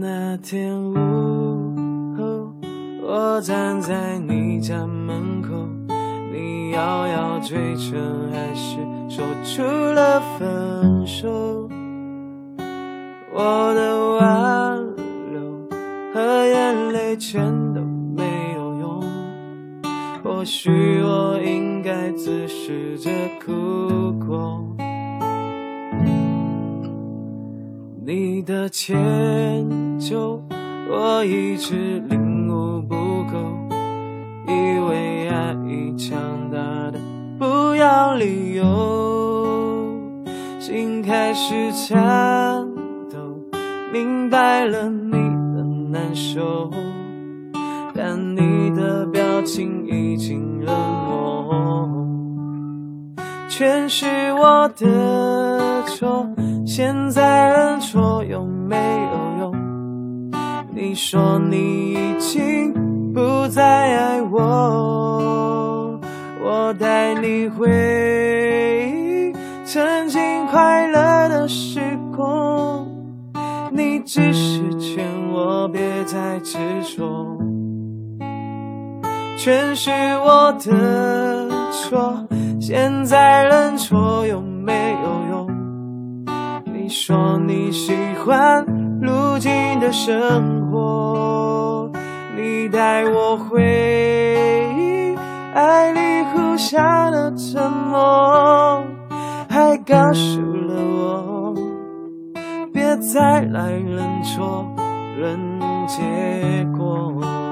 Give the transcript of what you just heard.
那天午后，我站在你家门口，你摇摇嘴唇，还是说出了分手。我的挽留和眼泪全都没有用，或许我应该自食着苦果。你的牵，我一直领悟不够，以为爱已强大的不要理由，心开始颤抖，明白了你的难受，但你的表情已经冷漠，全是我的错。现在认错？说你已经不再爱我，我带你回忆曾经快乐的时光。你只是劝我别再执着，全是我的错。现在认错有没有用？你说你喜欢如今的生活，你带我回忆爱里互相的沉默，还告诉了我别再来认错认结果。